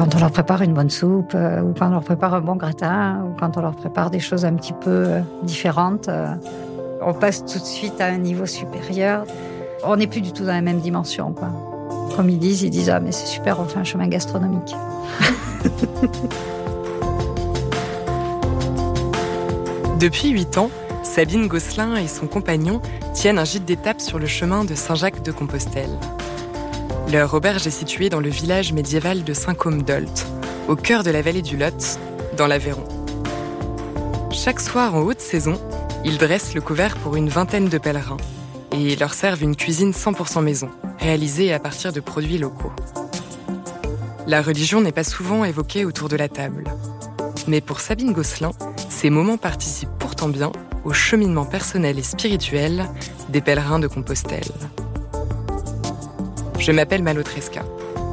Quand on leur prépare une bonne soupe, euh, ou quand on leur prépare un bon gratin, ou quand on leur prépare des choses un petit peu euh, différentes, euh, on passe tout de suite à un niveau supérieur. On n'est plus du tout dans la même dimension. Quoi. Comme ils disent, ils disent Ah, mais c'est super, on fait un chemin gastronomique. Depuis 8 ans, Sabine Gosselin et son compagnon tiennent un gîte d'étape sur le chemin de Saint-Jacques de Leur auberge est située dans le village médiéval de Saint-Côme-d'Olt, au cœur de la vallée du Lot, dans l'Aveyron. Chaque soir en haute saison, ils dressent le couvert pour une vingtaine de pèlerins et leur servent une cuisine 100% maison, réalisée à partir de produits locaux. La religion n'est pas souvent évoquée autour de la table. Mais pour Sabine Gosselin, ces moments participent pourtant bien au cheminement personnel et spirituel des pèlerins de Compostelle. Je m'appelle Malotresca.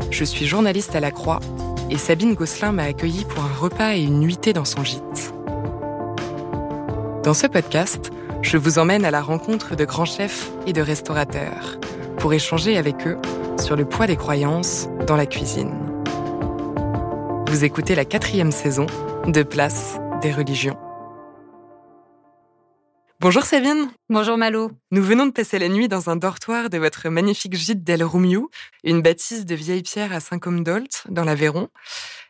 Je suis journaliste à la Croix et Sabine Gosselin m'a accueilli pour un repas et une nuitée dans son gîte. Dans ce podcast, je vous emmène à la rencontre de grands chefs et de restaurateurs pour échanger avec eux sur le poids des croyances dans la cuisine. Vous écoutez la quatrième saison de Place des religions. Bonjour Sabine. Bonjour Malo. Nous venons de passer la nuit dans un dortoir de votre magnifique gîte d'El Roumiou, une bâtisse de vieille pierre à Saint-Côme-d'Olt, dans l'Aveyron.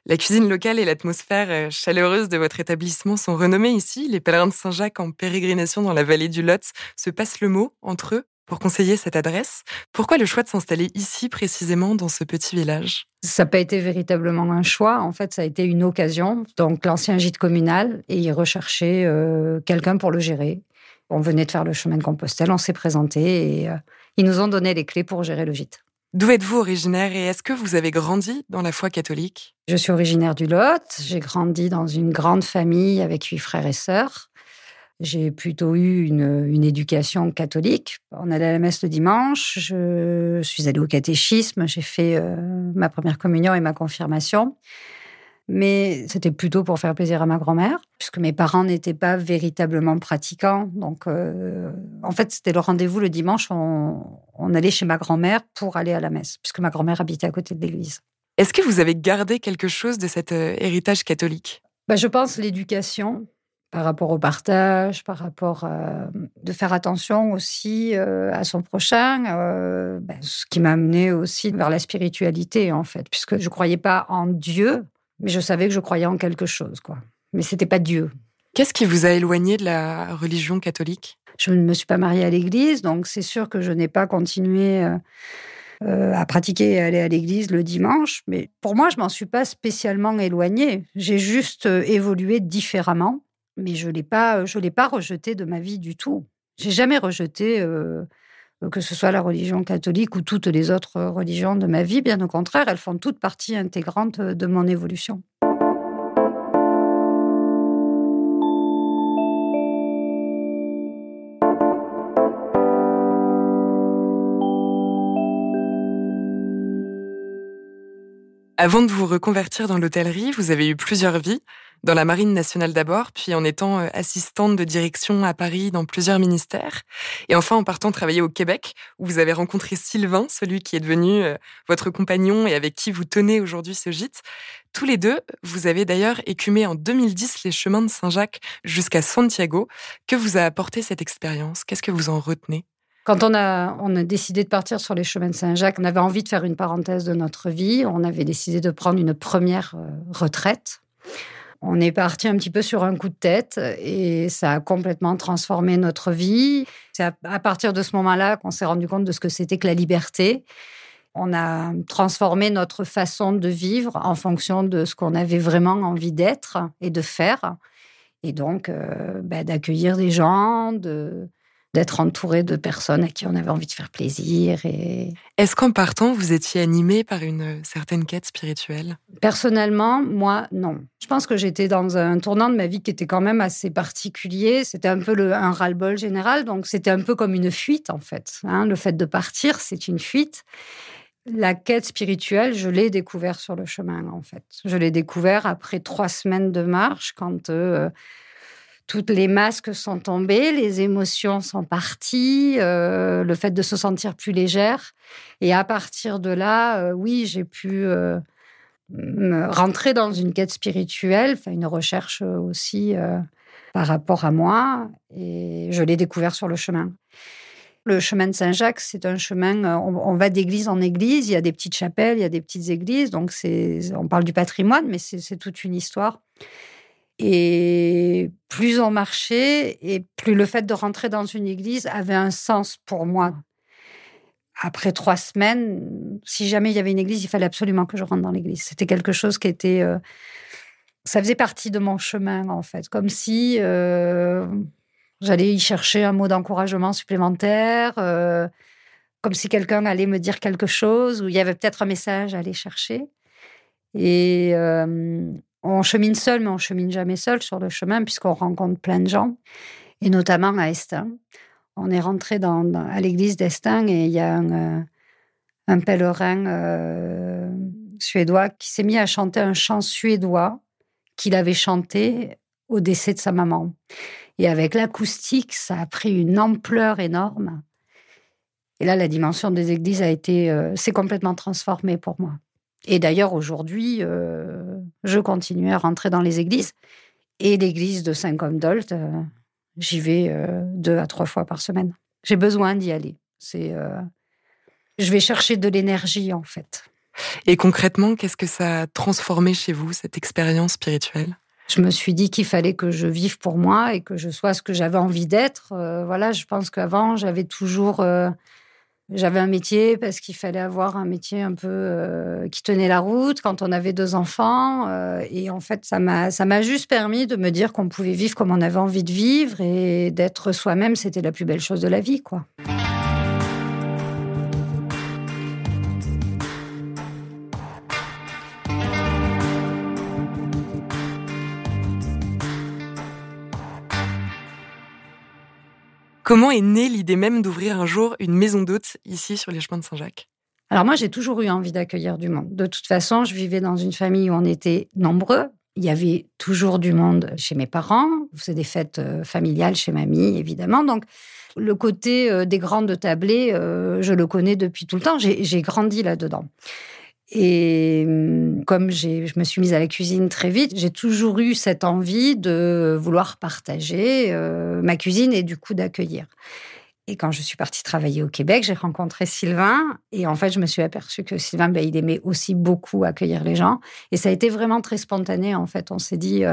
La cuisine locale et l'atmosphère euh, chaleureuse de votre établissement sont renommées ici. Les pèlerins de Saint-Jacques en pérégrination dans la vallée du Lot se passent le mot entre eux pour conseiller cette adresse. Pourquoi le choix de s'installer ici précisément dans ce petit village? Ça n'a pas été véritablement un choix. En fait, ça a été une occasion. Donc l'ancien gîte communal et il recherchait euh, quelqu'un pour le gérer. On venait de faire le chemin de Compostelle, on s'est présenté et euh, ils nous ont donné les clés pour gérer le gîte. D'où êtes-vous originaire et est-ce que vous avez grandi dans la foi catholique? Je suis originaire du Lot. J'ai grandi dans une grande famille avec huit frères et sœurs. J'ai plutôt eu une, éducation catholique. On allait à la messe le dimanche. Je suis allée au catéchisme. J'ai fait euh, ma première communion et ma confirmation mais c'était plutôt pour faire plaisir à ma grand-mère, puisque mes parents n'étaient pas véritablement pratiquants. Donc, euh, en fait, c'était le rendez-vous le dimanche. On, allait chez ma grand-mère pour aller à la messe, puisque ma grand-mère habitait à côté de l'église. Est-ce que vous avez gardé quelque chose de cet euh, héritage catholique? Bah, Je pense l'éducation par rapport au partage, par rapport à, de faire attention aussi euh, à son prochain, bah, ce qui m'a amené aussi vers la spiritualité en fait, puisque je ne croyais pas en Dieu, mais je savais que je croyais en quelque chose, quoi. Mais c'était pas Dieu. Qu'est-ce qui vous a éloigné de la religion catholique? Je ne me suis pas mariée à l'église, donc c'est sûr que je n'ai pas continué euh, euh, à pratiquer et à aller à l'église le dimanche. Mais pour moi, je m'en suis pas spécialement éloignée. J'ai juste euh, évolué différemment, mais je l'ai pas, je l'ai pas rejeté de ma vie du tout. J'ai jamais rejeté euh, que ce soit la religion catholique ou toutes les autres religions de ma vie. Bien au contraire, elles font toute partie intégrante de mon évolution. Avant de vous reconvertir dans l'hôtellerie, vous avez eu plusieurs vies dans la Marine nationale d'abord, puis en étant euh, assistante de direction à Paris dans plusieurs ministères, et enfin en partant travailler au Québec, où vous avez rencontré Sylvain, celui qui est devenu euh, votre compagnon et avec qui vous tenez aujourd'hui ce gîte. Tous les deux, vous avez d'ailleurs écumé en 2010 les chemins de Saint-Jacques jusqu'à Santiago. Que vous a apporté cette expérience? Qu'est-ce que vous en retenez? Quand on a, décidé de partir sur les chemins de Saint-Jacques, on avait envie de faire une parenthèse de notre vie. On avait décidé de prendre une première euh, retraite on est parti un petit peu sur un coup de tête et ça a complètement transformé notre vie. C'est à partir de ce moment-là qu'on s'est rendu compte de ce que c'était que la liberté. On a transformé notre façon de vivre en fonction de ce qu'on avait vraiment envie d'être et de faire. Et donc, euh, bah, d'accueillir des gens, de, d'être entouré de personnes à qui on avait envie de faire plaisir. Et... Est-ce qu'en partant, vous étiez animé par une certaine quête spirituelle? Personnellement, moi, non. Je pense que j'étais dans un tournant de ma vie qui était quand même assez particulier. C'était un peu le, un ras-le-bol général, donc c'était un peu comme une fuite en fait. Hein. le fait de partir, c'est une fuite. La quête spirituelle, je l'ai découvert sur le chemin en fait. Je l'ai découvert après trois semaines de marche quand... Euh, toutes les masques sont tombés, les émotions sont parties, euh, le fait de se sentir plus légère. Et à partir de là, euh, oui, j'ai pu euh, rentrer dans une quête spirituelle, une recherche aussi par rapport à moi. Et je l'ai découvert sur le chemin. Le chemin de Saint-Jacques, c'est un chemin, on, va d'église en église, il y a des petites chapelles, il y a des petites églises, donc on parle du patrimoine, mais c'est toute une histoire. Et plus on marchait, et plus le fait de rentrer dans une église avait un sens pour moi. Après trois semaines, si jamais il y avait une église, il fallait absolument que je rentre dans l'église. C'était quelque chose qui était... Euh, ça faisait partie de mon chemin, en fait. Comme si euh, j'allais y chercher un mot d'encouragement supplémentaire, euh, comme si quelqu'un allait me dire quelque chose, ou il y avait peut-être un message à aller chercher. Et on chemine seul, mais on chemine jamais seul sur le chemin puisqu'on rencontre plein de gens, et notamment à Estin. On est rentré à l'église d'Estin et il y a un, euh, pèlerin euh, suédois qui s'est mis à chanter un chant suédois qu'il avait chanté au décès de sa maman. Et avec l'acoustique, ça a pris une ampleur énorme. Et là, la dimension des églises a été, euh, complètement transformée pour moi. Et d'ailleurs, aujourd'hui, euh, je continue à rentrer dans les églises. Et l'église de Saint-Comdolt, euh, j'y vais euh, deux à trois fois par semaine. J'ai besoin d'y aller. C'est, je vais chercher de l'énergie, en fait. Et concrètement, qu'est-ce que ça a transformé chez vous, cette expérience spirituelle? Je me suis dit qu'il fallait que je vive pour moi et que je sois ce que j'avais envie d'être. voilà, je pense qu'avant, j'avais toujours j'avais un métier parce qu'il fallait avoir un métier un peu euh, qui tenait la route quand on avait deux enfants. Euh, et en fait, ça m'a, ça m'a juste permis de me dire qu'on pouvait vivre comme on avait envie de vivre et d'être soi-même, c'était la plus belle chose de la vie, quoi. Comment est née l'idée même d'ouvrir un jour une maison d'hôtes ici sur les chemins de Saint-Jacques? Alors moi, j'ai toujours eu envie d'accueillir du monde. De toute façon, je vivais dans une famille où on était nombreux. Il y avait toujours du monde chez mes parents. C'est des fêtes euh, familiales chez mamie, évidemment. Donc, le côté euh, des grandes tablées, euh, je le connais depuis tout le temps. J'ai grandi là-dedans. Et hum, comme je me suis mise à la cuisine très vite, j'ai toujours eu cette envie de vouloir partager euh, ma cuisine et du coup d'accueillir. Et quand je suis partie travailler au Québec, j'ai rencontré Sylvain et en fait, je me suis aperçue que Sylvain, ben, il aimait aussi beaucoup accueillir les gens. Et ça a été vraiment très spontané. En fait, on s'est dit,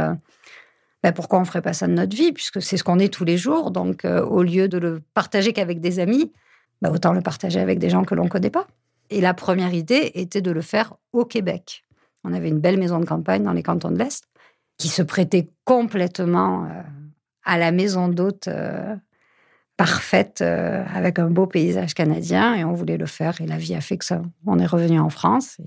ben, pourquoi on ferait pas ça de notre vie puisque c'est ce qu'on est tous les jours. Donc, euh, au lieu de le partager qu'avec des amis, ben, autant le partager avec des gens que l'on connaît pas. Et la première idée était de le faire au Québec. On avait une belle maison de campagne dans les cantons de l'Est qui se prêtait complètement euh, à la maison d'hôte euh, parfaite euh, avec un beau paysage canadien et on voulait le faire et la vie a fait que ça. On est revenu en France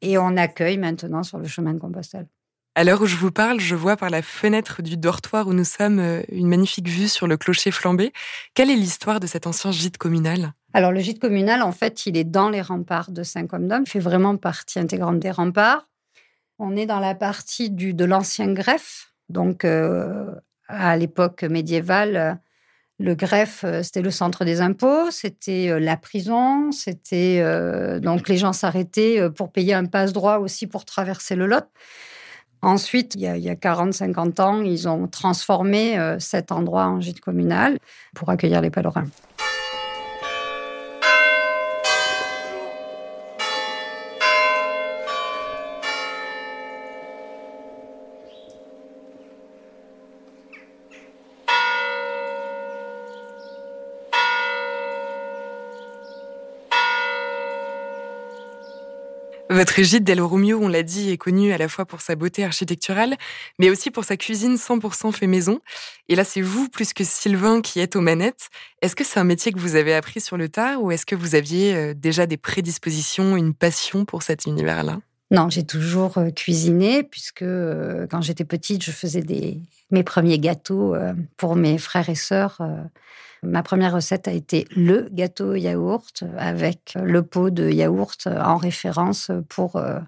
et on accueille maintenant sur le chemin de Compostelle. À l'heure où je vous parle, je vois par la fenêtre du dortoir où nous sommes une magnifique vue sur le clocher flambé. Quelle est l'histoire de cet ancien gîte communal? Alors le gîte communal, en fait, il est dans les remparts de Saint-Comdom. Il fait vraiment partie intégrante des remparts. On est dans la partie du, de l'ancien greffe. Donc euh, à l'époque médiévale, le greffe, euh, c'était le centre des impôts, c'était la prison, c'était donc les gens s'arrêtaient pour payer un passe-droit aussi pour traverser le Lot. Ensuite, il y a, a 40-50 ans, ils ont transformé euh, cet endroit en gîte communal pour accueillir les pèlerins. Votre gîte Del on l'a dit, est connu à la fois pour sa beauté architecturale, mais aussi pour sa cuisine 100% fait maison. Et là, c'est vous plus que Sylvain qui êtes aux manettes. Est-ce que c'est un métier que vous avez appris sur le tard ou est-ce que vous aviez euh, déjà des prédispositions, une passion pour cet univers-là? Non, j'ai toujours euh, cuisiné puisque euh, quand j'étais petite, je faisais des, mes premiers gâteaux pour mes frères et sœurs. Ma première recette a été le gâteau yaourt avec le pot de yaourt en référence pour euh,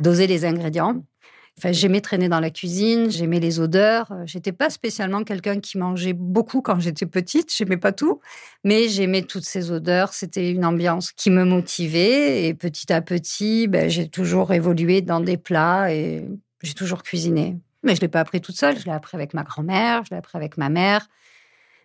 doser les ingrédients. Enfin, j'aimais traîner dans la cuisine, j'aimais les odeurs. J'étais pas spécialement quelqu'un qui mangeait beaucoup quand j'étais petite, j'aimais pas tout, mais j'aimais toutes ces odeurs. C'était une ambiance qui me motivait et petit à petit, ben, j'ai toujours évolué dans des plats et j'ai toujours cuisiné. Mais je l'ai pas appris toute seule, je l'ai appris avec ma grand-mère, je l'ai appris avec ma mère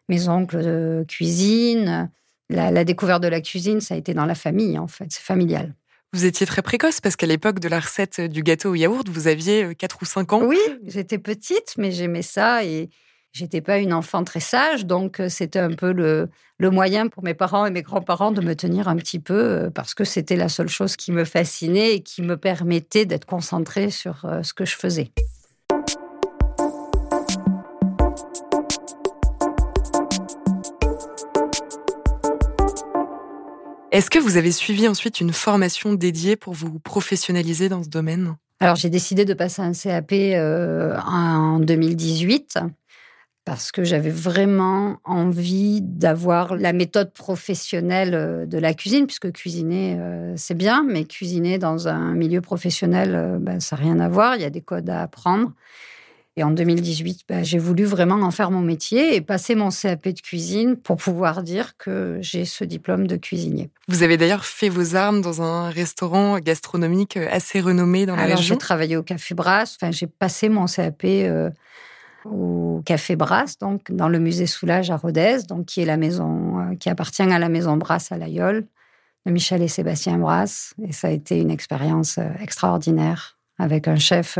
mes oncles de cuisine. La, découverte de la cuisine, ça a été dans la famille, en fait. C'est familial. Vous étiez très précoce parce qu'à l'époque de la recette du gâteau au yaourt, vous aviez 4 euh, ou 5 ans. Oui, j'étais petite, mais j'aimais ça et j'étais pas une enfant très sage. Donc, euh, c'était un peu le, le moyen pour mes parents et mes grands-parents de me tenir un petit peu euh, parce que c'était la seule chose qui me fascinait et qui me permettait d'être concentrée sur ce que je faisais. Est-ce que vous avez suivi ensuite une formation dédiée pour vous professionnaliser dans ce domaine? Alors j'ai décidé de passer un CAP euh, en 2018 parce que j'avais vraiment envie d'avoir la méthode professionnelle euh, de la cuisine, puisque cuisiner, euh, c'est bien, mais cuisiner dans un milieu professionnel, ben, ça n'a rien à voir, il y a des codes à apprendre. Et en 2018, bah, j'ai voulu vraiment en faire mon métier et passer mon CAP de cuisine pour pouvoir dire que j'ai ce diplôme de cuisinier. Vous avez d'ailleurs fait vos armes dans un restaurant gastronomique assez renommé dans la Alors, région. J'ai travaillé au Café Brasse. Enfin, j'ai passé mon CAP euh, au Café Brasse, donc dans le musée Soulage à Rodez, donc qui est la maison euh, qui appartient à la maison Brasse à l'Aïol de Michel et Sébastien Brasse. Et ça a été une expérience euh, extraordinaire avec un chef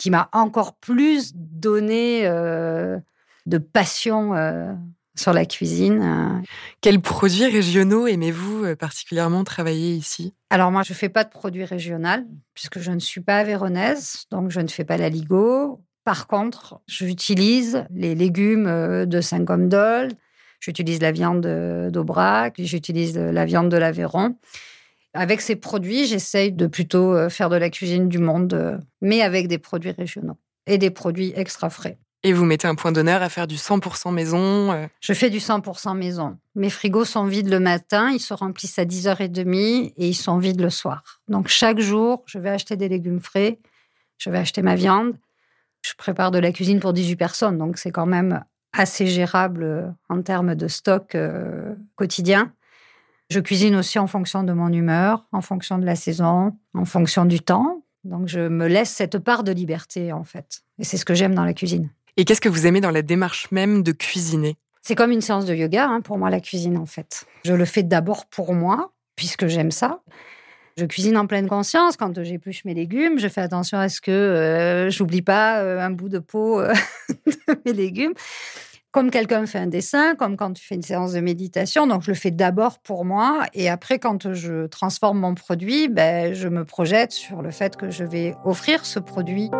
qui m'a encore plus donné euh, de passion euh, sur la cuisine. Euh. Quels produits régionaux aimez-vous particulièrement travailler ici? Alors moi, je ne fais pas de produits régionaux puisque je ne suis pas véronaise, donc je ne fais pas la ligo. Par contre, j'utilise les légumes de Saint-Comdol, j'utilise la viande d'Aubrac, j'utilise la viande de l'Aveyron. Avec ces produits, j'essaye de plutôt euh, faire de la cuisine du monde, euh, mais avec des produits régionaux et des produits extra frais. Et vous mettez un point d'honneur à faire du 100% maison euh? Je fais du 100% maison. Mes frigos sont vides le matin, ils se remplissent à 10h30 et ils sont vides le soir. Donc chaque jour, je vais acheter des légumes frais, je vais acheter ma viande. Je prépare de la cuisine pour 18 personnes, donc c'est quand même assez gérable en termes de stock quotidien. Je cuisine aussi en fonction de mon humeur, en fonction de la saison, en fonction du temps. Donc je me laisse cette part de liberté en fait. Et c'est ce que j'aime dans la cuisine. Et qu'est-ce que vous aimez dans la démarche même de cuisiner? C'est comme une séance de yoga hein, pour moi la cuisine en fait. Je le fais d'abord pour moi puisque j'aime ça. Je cuisine en pleine conscience. Quand j'épluche mes légumes, je fais attention à ce que euh, j'oublie pas euh, un bout de peau euh, de mes légumes comme quelqu'un fait un dessin, comme quand tu fais une séance de méditation. Donc, je le fais d'abord pour moi. Et après, quand je transforme mon produit, ben, je me projette sur le fait que je vais offrir ce produit.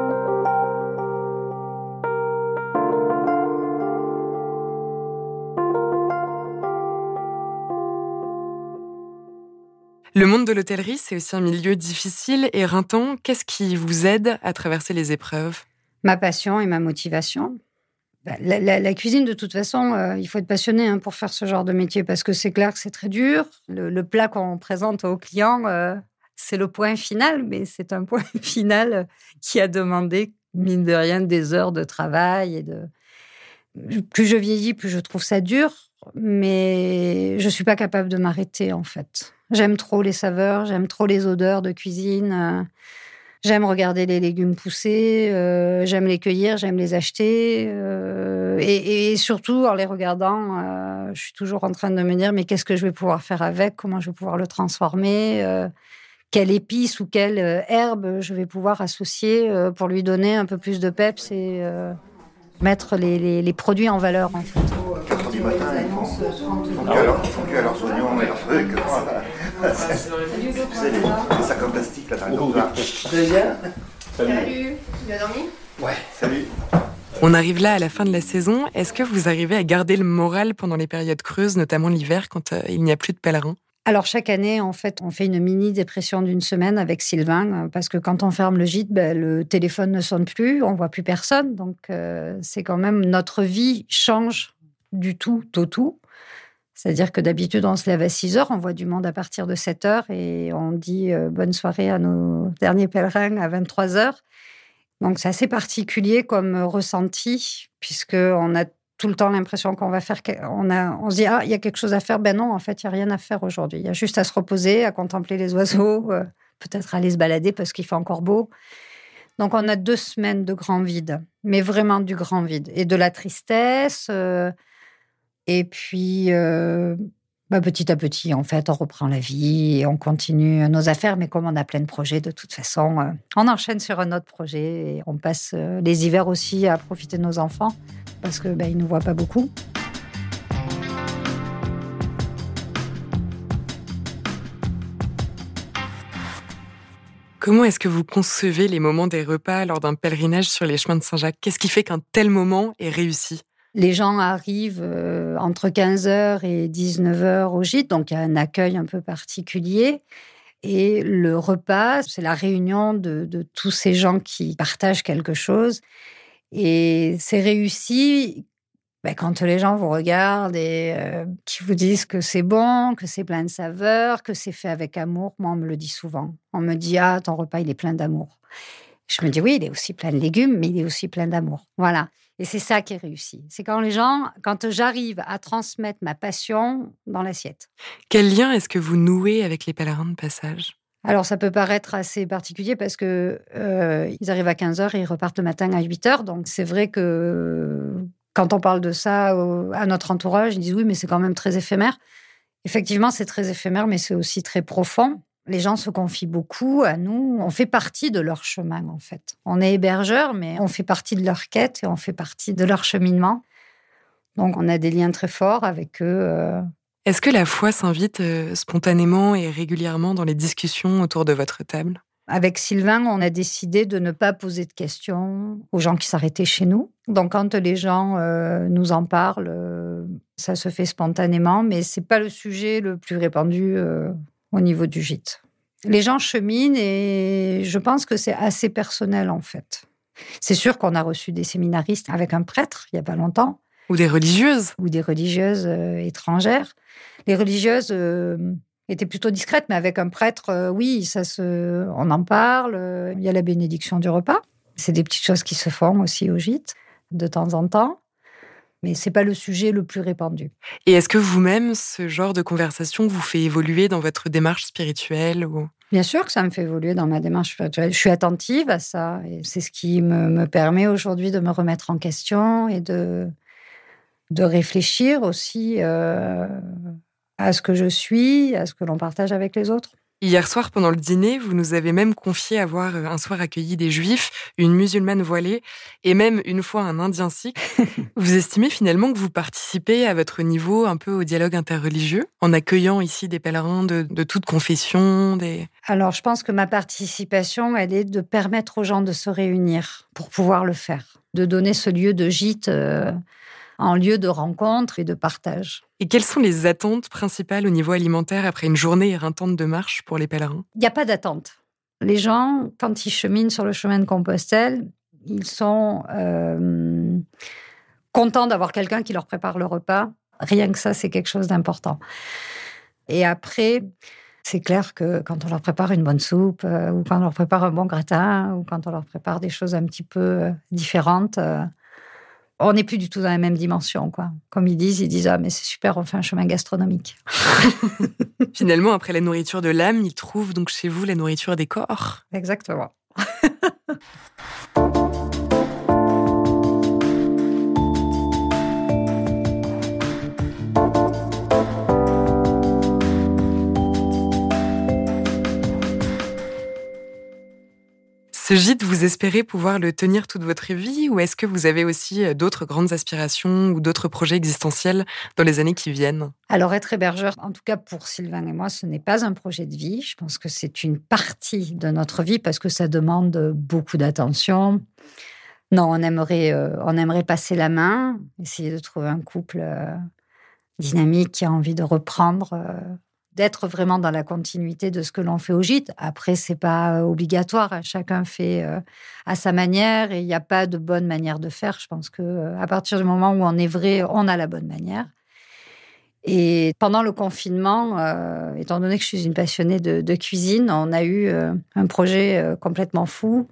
Le monde de l'hôtellerie, c'est aussi un milieu difficile et rintant. Qu'est-ce qui vous aide à traverser les épreuves? Ma passion et ma motivation. Bah, la, cuisine, de toute façon, euh, il faut être passionné hein, pour faire ce genre de métier parce que c'est clair que c'est très dur. Le, plat qu'on présente aux clients, euh, c'est le point final, mais c'est un point final qui a demandé, mine de rien, des heures de travail. Et de... Plus je vieillis, plus je trouve ça dur, mais je ne suis pas capable de m'arrêter, en fait. J'aime trop les saveurs, j'aime trop les odeurs de cuisine. Euh, J'aime regarder les légumes pousser, euh, j'aime les cueillir, j'aime les acheter. Euh, et, surtout, en les regardant, euh, je suis toujours en train de me dire, mais qu'est-ce que je vais pouvoir faire avec Comment je vais pouvoir le transformer Quelle épice ou quelle herbe je vais pouvoir associer pour lui donner un peu plus de peps et mettre les, les, produits en valeur, en fait. du matin, ils font, ils font, que, alors, ils font que leurs oignons et leurs trucs. C'est les sacs en plastique là dans le Très bien. Salut. Tu as dormi? Ouais. Salut. On arrive là à la fin de la saison. Est-ce que vous arrivez à garder le moral pendant les périodes creuses, notamment l'hiver, quand euh, il n'y a plus de pèlerins? Alors chaque année, en fait, on fait une mini dépression d'une semaine avec Sylvain euh, parce que quand on ferme le gîte, ben, le téléphone ne sonne plus, on voit plus personne. Donc euh, c'est quand même notre vie change du tout au tout. C'est-à-dire que d'habitude, on se lève à 6 heures, on voit du monde à partir de 7 heures et on dit bonne soirée à nos derniers pèlerins à 23 heures. Donc c'est assez particulier comme ressenti, puisqu'on a tout le temps l'impression qu'on va faire. On, a, on se dit, ah, il y a quelque chose à faire. Ben non, en fait, il n'y a rien à faire aujourd'hui. Il y a juste à se reposer, à contempler les oiseaux, euh, peut-être aller se balader parce qu'il fait encore beau. Donc on a deux semaines de grand vide, mais vraiment du grand vide. Et de la tristesse. Euh, et puis, euh, bah, petit à petit, en fait, on reprend la vie et on continue nos affaires. Mais comme on a plein de projets, de toute façon, euh, on enchaîne sur un autre projet et on passe euh, les hivers aussi à profiter de nos enfants parce qu'ils bah, ne nous voient pas beaucoup. Comment est-ce que vous concevez les moments des repas lors d'un pèlerinage sur les chemins de Saint-Jacques? Qu'est-ce qui fait qu'un tel moment est réussi? Les gens arrivent euh, entre 15h et 19h au gîte, donc il y a un accueil un peu particulier. Et le repas, c'est la réunion de, tous ces gens qui partagent quelque chose. Et c'est réussi ben, quand les gens vous regardent et euh, qui vous disent que c'est bon, que c'est plein de saveurs, que c'est fait avec amour. Moi, on me le dit souvent. On me dit Ah, ton repas, il est plein d'amour. Je me dis Oui, il est aussi plein de légumes, mais il est aussi plein d'amour. Voilà. Et c'est ça qui est réussi. C'est quand les gens, quand j'arrive à transmettre ma passion dans l'assiette. Quel lien est-ce que vous nouez avec les pèlerins de passage? Alors, ça peut paraître assez particulier parce que euh, ils arrivent à 15 h et ils repartent le matin à 8 h. Donc, c'est vrai que quand on parle de ça à notre entourage, ils disent oui, mais c'est quand même très éphémère. Effectivement, c'est très éphémère, mais c'est aussi très profond. Les gens se confient beaucoup à nous. On fait partie de leur chemin, en fait. On est hébergeurs, mais on fait partie de leur quête et on fait partie de leur cheminement. Donc, on a des liens très forts avec eux. Euh. Est-ce que la foi s'invite euh, spontanément et régulièrement dans les discussions autour de votre table? Avec Sylvain, on a décidé de ne pas poser de questions aux gens qui s'arrêtaient chez nous. Donc, quand les gens euh, nous en parlent, ça se fait spontanément, mais c'est pas le sujet le plus répandu au niveau du gîte. Les gens cheminent et je pense que c'est assez personnel en fait. C'est sûr qu'on a reçu des séminaristes avec un prêtre il n'y a pas longtemps. Ou des religieuses. Ou des religieuses euh, étrangères. Les religieuses euh, étaient plutôt discrètes, mais avec un prêtre, euh, oui, ça se, on en parle. Il y a la bénédiction du repas. C'est des petites choses qui se font aussi au gîte de temps en temps mais c'est pas le sujet le plus répandu. Et est-ce que vous-même, ce genre de conversation vous fait évoluer dans votre démarche spirituelle ou... Bien sûr que ça me fait évoluer dans ma démarche spirituelle. Je suis attentive à ça et c'est ce qui me, me permet aujourd'hui de me remettre en question et de, de réfléchir aussi euh, à ce que je suis, à ce que l'on partage avec les autres. Hier soir, pendant le dîner, vous nous avez même confié avoir euh, un soir accueilli des juifs, une musulmane voilée et même une fois un indien sikh. vous estimez finalement que vous participez à votre niveau un peu au dialogue interreligieux en accueillant ici des pèlerins de, de toute confession des... Alors, je pense que ma participation, elle est de permettre aux gens de se réunir pour pouvoir le faire, de donner ce lieu de gîte. Euh, en lieu de rencontre et de partage. Et quelles sont les attentes principales au niveau alimentaire après une journée éreintante de marche pour les pèlerins? Il n'y a pas d'attente. Les gens, quand ils cheminent sur le chemin de Compostelle, ils sont euh, contents d'avoir quelqu'un qui leur prépare le repas. Rien que ça, c'est quelque chose d'important. Et après, c'est clair que quand on leur prépare une bonne soupe, euh, ou quand on leur prépare un bon gratin, ou quand on leur prépare des choses un petit peu euh, différentes, on n'est plus du tout dans la même dimension, quoi. Comme ils disent, ils disent ah mais c'est super, on fait un chemin gastronomique. Finalement, après la nourriture de l'âme, ils trouvent donc chez vous la nourriture des corps. Exactement. Ce gîte, vous espérez pouvoir le tenir toute votre vie ou est-ce que vous avez aussi euh, d'autres grandes aspirations ou d'autres projets existentiels dans les années qui viennent? Alors être hébergeur, en tout cas pour Sylvain et moi, ce n'est pas un projet de vie. Je pense que c'est une partie de notre vie parce que ça demande beaucoup d'attention. Non, on aimerait, euh, on aimerait passer la main, essayer de trouver un couple euh, dynamique qui a envie de reprendre d'être vraiment dans la continuité de ce que l'on fait au gîte. Après, c'est pas euh, obligatoire. Chacun fait euh, à sa manière et il n'y a pas de bonne manière de faire. Je pense que euh, à partir du moment où on est vrai, on a la bonne manière. Et pendant le confinement, étant donné que je suis une passionnée de, cuisine, on a eu un projet complètement fou.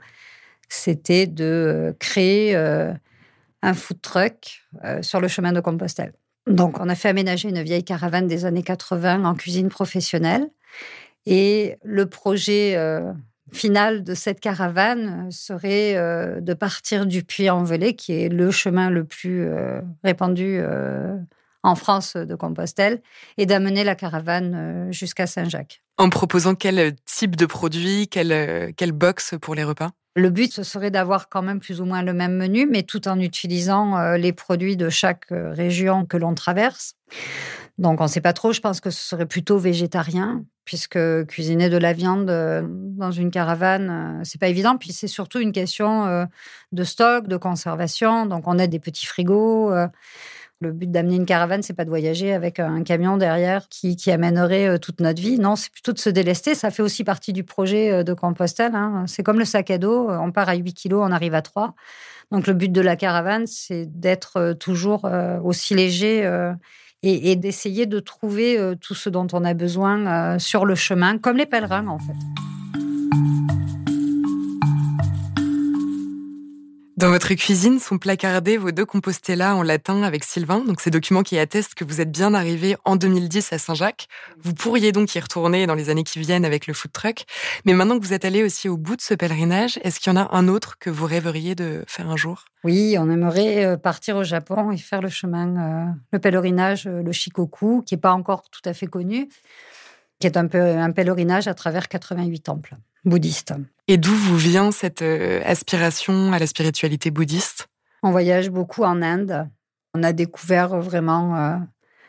C'était de créer un food truck sur le chemin de Compostelle. Donc, on a fait aménager une vieille caravane des années 80 en cuisine professionnelle. Et le projet euh, final de cette caravane serait euh, de partir du Puy-en-Velay, qui est le chemin le plus euh, répandu en France de Compostelle, et d'amener la caravane jusqu'à Saint-Jacques. En proposant quel type de produit, quelle, quelle box pour les repas? Le but, ce serait d'avoir quand même plus ou moins le même menu, mais tout en utilisant euh, les produits de chaque euh, région que l'on traverse. Donc, on ne sait pas trop. Je pense que ce serait plutôt végétarien, puisque cuisiner de la viande euh, dans une caravane, c'est pas évident. Puis c'est surtout une question de stock, de conservation. Donc, on a des petits frigos. Le but d'amener une caravane, c'est pas de voyager avec un camion derrière qui, amènerait euh, toute notre vie. Non, c'est plutôt de se délester. Ça fait aussi partie du projet euh, de Compostelle. Hein. C'est comme le sac à dos. On part à 8 kilos, on arrive à 3. Donc le but de la caravane, c'est d'être euh, toujours aussi léger et d'essayer de trouver tout ce dont on a besoin sur le chemin, comme les pèlerins en fait. Dans votre cuisine sont placardés vos deux Compostela en latin avec Sylvain, donc ces documents qui attestent que vous êtes bien arrivé en 2010 à Saint-Jacques. Vous pourriez donc y retourner dans les années qui viennent avec le food truck. Mais maintenant que vous êtes allé aussi au bout de ce pèlerinage, est-ce qu'il y en a un autre que vous rêveriez de faire un jour? Oui, on aimerait euh, partir au Japon et faire le chemin, euh, le pèlerinage, euh, le Shikoku, qui n'est pas encore tout à fait connu, qui est un peu un pèlerinage à travers 88 temples bouddhistes. Et d'où vous vient cette euh, aspiration à la spiritualité bouddhiste? On voyage beaucoup en Inde. On a découvert vraiment euh,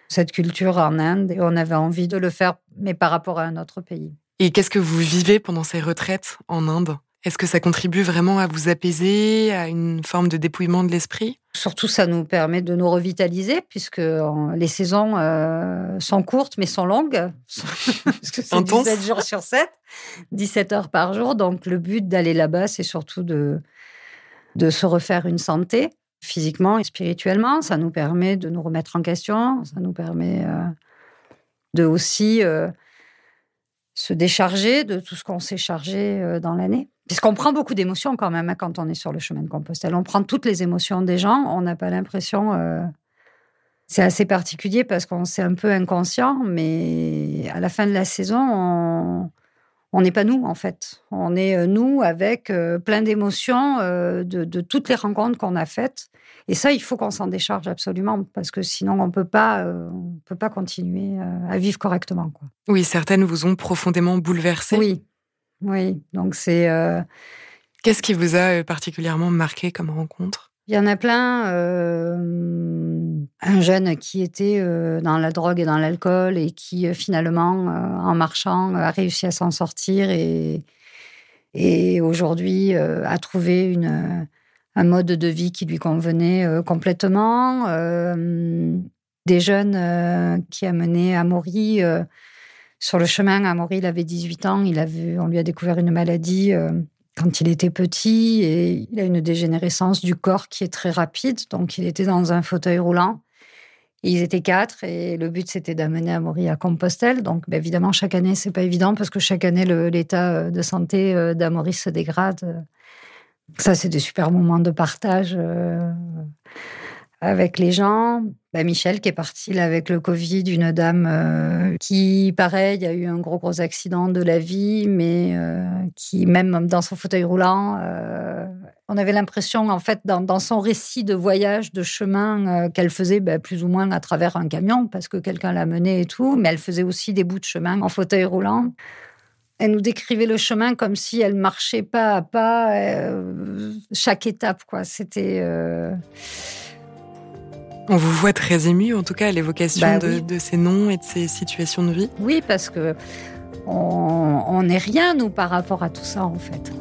cette culture en Inde et on avait envie de le faire, mais par rapport à un autre pays. Et qu'est-ce que vous vivez pendant ces retraites en Inde? Est-ce que ça contribue vraiment à vous apaiser, à une forme de dépouillement de l'esprit? Surtout, ça nous permet de nous revitaliser, puisque les saisons euh, sont courtes, mais sont longues. parce que c'est 17 jours sur 7, 17 heures par jour. Donc, le but d'aller là-bas, c'est surtout de, de se refaire une santé, physiquement et spirituellement. Ça nous permet de nous remettre en question. Ça nous permet euh, de aussi euh, se décharger de tout ce qu'on s'est chargé dans l'année. Puisqu'on prend beaucoup d'émotions quand même hein, quand on est sur le chemin de Compostelle. On prend toutes les émotions des gens. On n'a pas l'impression. Euh, c'est assez particulier parce qu'on c'est un peu inconscient, mais à la fin de la saison, on n'est pas nous en fait. On est euh, nous avec euh, plein d'émotions de, toutes les rencontres qu'on a faites. Et ça, il faut qu'on s'en décharge absolument parce que sinon on peut pas, on peut pas continuer à vivre correctement. Quoi. Oui, certaines vous ont profondément bouleversé. Oui, oui, donc c'est. Euh, Qu'est-ce qui vous a euh, particulièrement marqué comme rencontre? Il y en a plein. Euh, un jeune qui était dans la drogue et dans l'alcool et qui finalement, en marchant, a réussi à s'en sortir et, et aujourd'hui a trouvé une, un mode de vie qui lui convenait complètement. des jeunes qui a mené à Maury sur le chemin, Amaury, il avait 18 ans, il on lui a découvert une maladie euh, quand il était petit et il a une dégénérescence du corps qui est très rapide. Donc, il était dans un fauteuil roulant. ils étaient quatre et le but, c'était d'amener Amaury à Compostelle. Donc, bah, évidemment, chaque année, c'est pas évident parce que chaque année, l'état euh, de santé euh, d'Amaury se dégrade. Ça, c'est des super moments de partage avec les gens. Bah, Michel qui est parti avec le Covid, une dame euh, qui, pareil, a eu un gros gros accident de la vie, mais euh, qui, même dans son fauteuil roulant, euh, on avait l'impression, en fait, dans, son récit de voyage, de chemin qu'elle faisait bah, plus ou moins à travers un camion, parce que quelqu'un l'a menée et tout, mais elle faisait aussi des bouts de chemin en fauteuil roulant. Elle nous décrivait le chemin comme si elle marchait pas à pas, chaque étape, quoi. C'était. On vous voit très ému, en tout cas, à l'évocation Bah de, oui. de ces noms et de ces situations de vie. Oui, parce que on n'est rien, nous, par rapport à tout ça, en fait.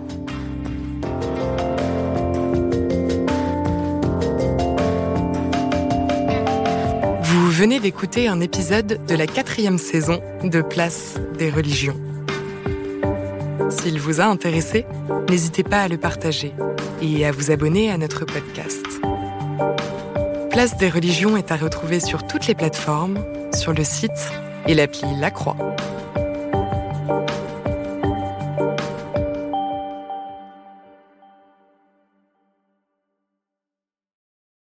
Vous venez d'écouter un épisode de la quatrième saison de Place des religions. S'il vous a intéressé, n'hésitez pas à le partager et à vous abonner à notre podcast. Place des religions est à retrouver sur toutes les plateformes, sur le site et l'appli La Croix.